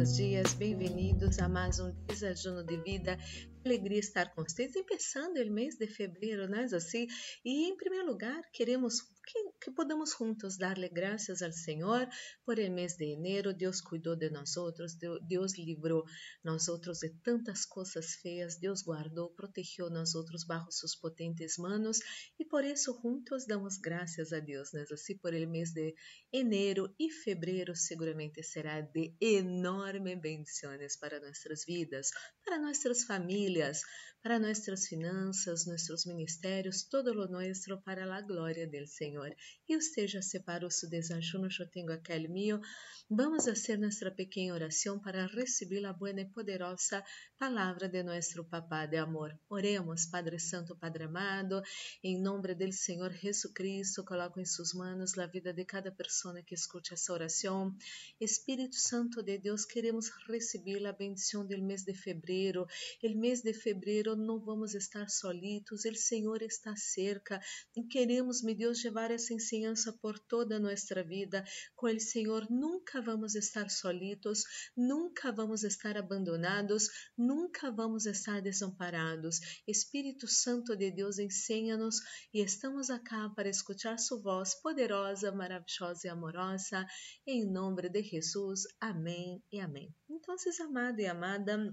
buenos dias, bem-vindos a mais um desajuno de vida. Alegria estar com vocês, começando o mês de fevereiro, não é assim? E em primeiro lugar, queremos que, que podamos juntos dar-lhe graças ao Senhor por el mês de enero. Deus cuidou de nós outros, Deus livrou nós outros de tantas coisas feias, Deus guardou, protegeu nós outros bajo suas potentes manos e por isso juntos damos graças a Deus, não é assim? Por el mês de enero e fevereiro seguramente será de enorme bendições para nossas vidas, para nossas famílias, para nossas finanças, nossos ministérios, todo lo nuestro para a glória del Senhor. E usted já separou seu desajuno, eu tenho aquele mío. Vamos fazer nossa pequena oração para receber a boa e poderosa palavra de nosso Papá de amor. Oremos, Padre Santo, Padre amado, em nome do Senhor Jesucristo, coloco em suas mãos a vida de cada pessoa que escute essa oração. Espírito Santo de Deus, queremos receber a bendição do mês de fevereiro. O mês de fevereiro não vamos estar solitos, o Senhor está cerca e queremos, meu Deus, levar essa ensinança por toda a nossa vida. Com o Senhor nunca vamos estar solitos, nunca vamos estar abandonados, nunca vamos estar desamparados. Espírito Santo de Deus, ensina-nos e estamos acá para escutar Sua voz poderosa, maravilhosa e amorosa. Em nome de Jesus. Amém e amém. Então, amado e amada,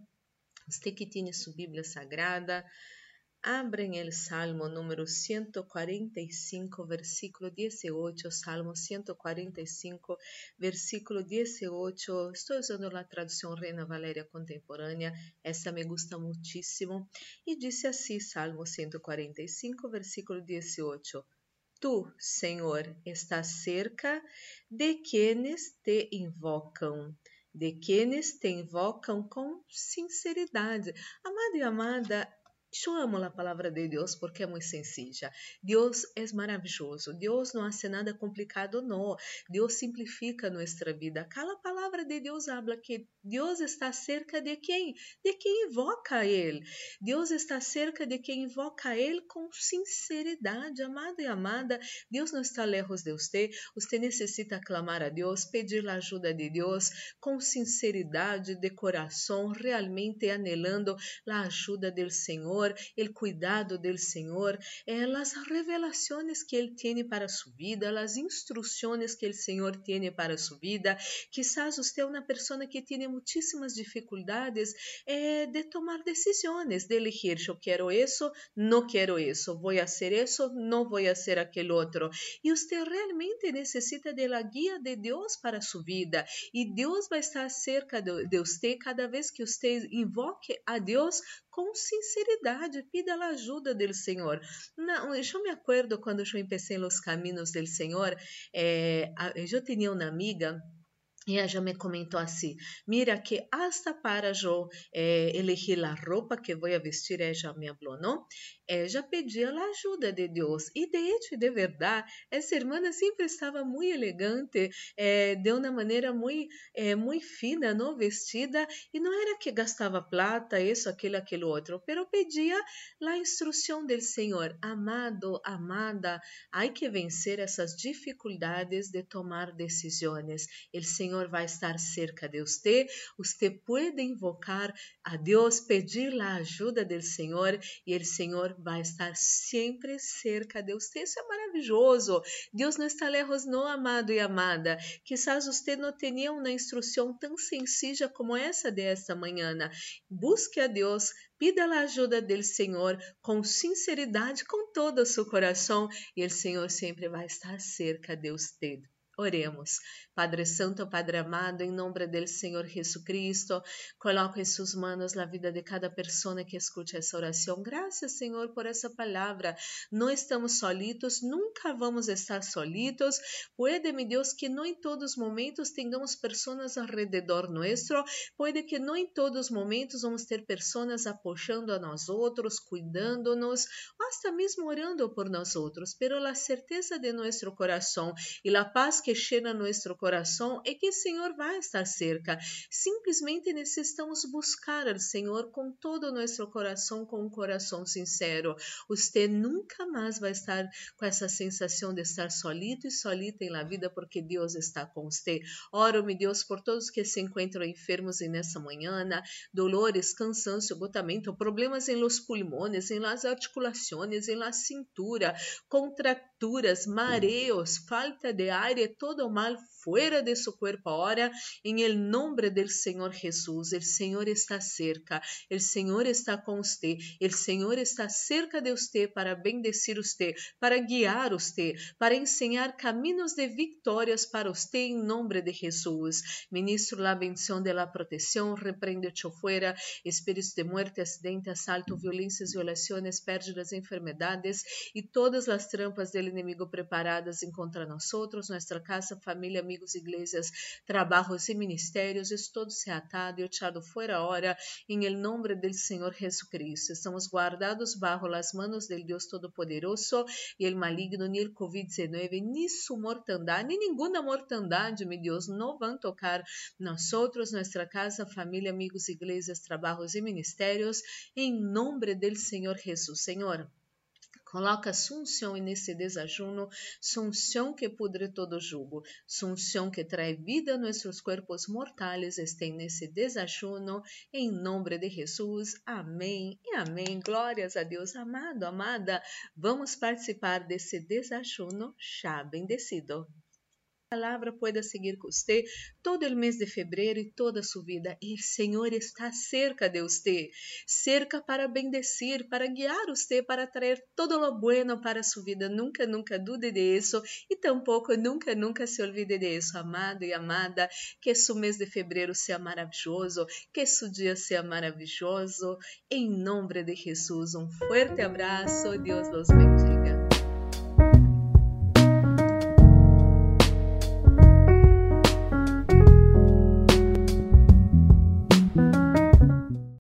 você que tem sua Bíblia Sagrada, Abren el Salmo número 145, versículo 18, Salmo 145, versículo 18. Estou usando a tradução Reina Valéria Contemporânea, essa me gusta muitíssimo. E disse assim, Salmo 145, versículo 18. Tu, Senhor, estás cerca de quienes te invocam de quienes te invocam com sinceridade. Amado e amada, eu amo a palavra de Deus porque é muito sencilla. Deus é maravilhoso. Deus não hace nada complicado, não. Deus simplifica nossa vida. Cada palavra de Deus habla que Deus está cerca de quem? De quem invoca Ele. Deus está cerca de quem invoca Ele com sinceridade. Amado e amada, Deus não está lejos de você. Você necessita clamar a Deus, pedir a ajuda de Deus com sinceridade de coração, realmente anelando a ajuda do Senhor El cuidado del Senhor, eh, las revelaciones que Ele tiene para su vida, las instrucciones que el Senhor tiene para su vida. Quizás usted es una persona que tiene muchísimas dificultades eh, de tomar decisiones, de elegir, yo quiero eso, no quiero eso, voy a hacer eso, no voy a hacer aquel otro. Y usted realmente necesita de la de Dios para su vida. Y Dios va a estar cerca de, usted cada vez que usted invoque a Deus com sinceridade, pida a ajuda do Senhor. Não, eu me acordo quando eu empecé os caminhos do Senhor, eh, eu tinha uma amiga e ela me comentou assim: Mira, que hasta para eu eh, elegir a roupa que vou vestir, ela me falou, não? Ella pedia a ajuda de Deus. E de hecho, de verdade, essa irmã sempre estava muito elegante, eh, de uma maneira muito, eh, muito fina, não vestida, e não era que gastava plata, isso, aquilo, aquilo outro, pero pedia a instrução do Senhor. Amado, amada, há que vencer essas dificuldades de tomar decisões. O Senhor vai estar cerca de você, você pode invocar a Deus, pedir a ajuda do Senhor, e o Senhor vai estar sempre cerca de você. Isso é maravilhoso. Deus não está lejos, não, amado e amada. Quizás você não tenha uma instrução tão sencilla como essa desta manhã. Busque a Deus, pida a ajuda do Senhor com sinceridade, com todo o seu coração, e o Senhor sempre vai estar cerca de você. Oremos. Padre Santo, Padre amado, em nome do Senhor Jesucristo, coloco em suas mãos a vida de cada pessoa que escute essa oração. Graças, Senhor, por essa palavra. Não estamos solitos, nunca vamos estar solitos. Puede, meu Deus, que não em todos os momentos tenhamos pessoas ao redor nosso. Puede que não em todos os momentos vamos ter pessoas apoiando a nós outros, cuidando-nos, até mesmo orando por nós outros. Pero a certeza de nosso coração e a paz que llena nosso coração é que o Senhor vai estar cerca. Simplesmente necessitamos buscar ao Senhor com todo o nosso coração, com um coração sincero. Você nunca mais vai estar com essa sensação de estar solito e solita em la vida, porque Deus está com você. Oro, meu Deus, por todos que se encontram enfermos nessa manhã, dolores, cansancio, agotamento, problemas em los pulmones, em las articulações, em la cintura, contracturas, mareos, falta de aire, todo mal fuera de su cuerpo ahora, en el nombre del Señor Jesús. El Señor está cerca, el Señor está con usted, el Señor está cerca de usted para bendecir usted, para guiar usted, para enseñar caminos de victorias para usted en nombre de Jesús. Ministro la bendición de la protección, reprende fuera, espíritos de muerte, accidente, asalto, violências, violações, pérdidas, enfermedades e todas as trampas do inimigo preparadas contra nós, nossa casa, família, amigos igrejas, trabalhos e ministérios, es todo se atado e echado fuera ahora em el nombre del Senhor Jesucristo. Estamos guardados bajo las manos del Dios Todopoderoso e el maligno, ni el COVID-19, ni su mortandade, ni ninguna mortandade, meu Deus, não vão tocar nós outros, nossa casa, família, amigos, igrejas, trabalhos e ministérios, em nome del Senhor Jesus. Senhor, Coloca sunção nesse desajuno, sunção que pudre todo jugo, sunção que trae vida a nossos corpos mortais, estem nesse desajuno, em nome de Jesus. Amém e amém. Glórias a Deus, amado, amada. Vamos participar desse desajuno já bendecido palavra pueda seguir com você todo o mês de fevereiro e toda sua vida. E o Senhor está cerca de você, cerca para bendecir, para guiar você, para trazer todo lo bueno para sua vida. Nunca, nunca dude de isso e tampouco nunca, nunca se olvide de isso, amado e amada. Que seu mês de fevereiro seja maravilhoso, que seu dia seja maravilhoso. Em nome de Jesus, um forte abraço. Deus los bendiga.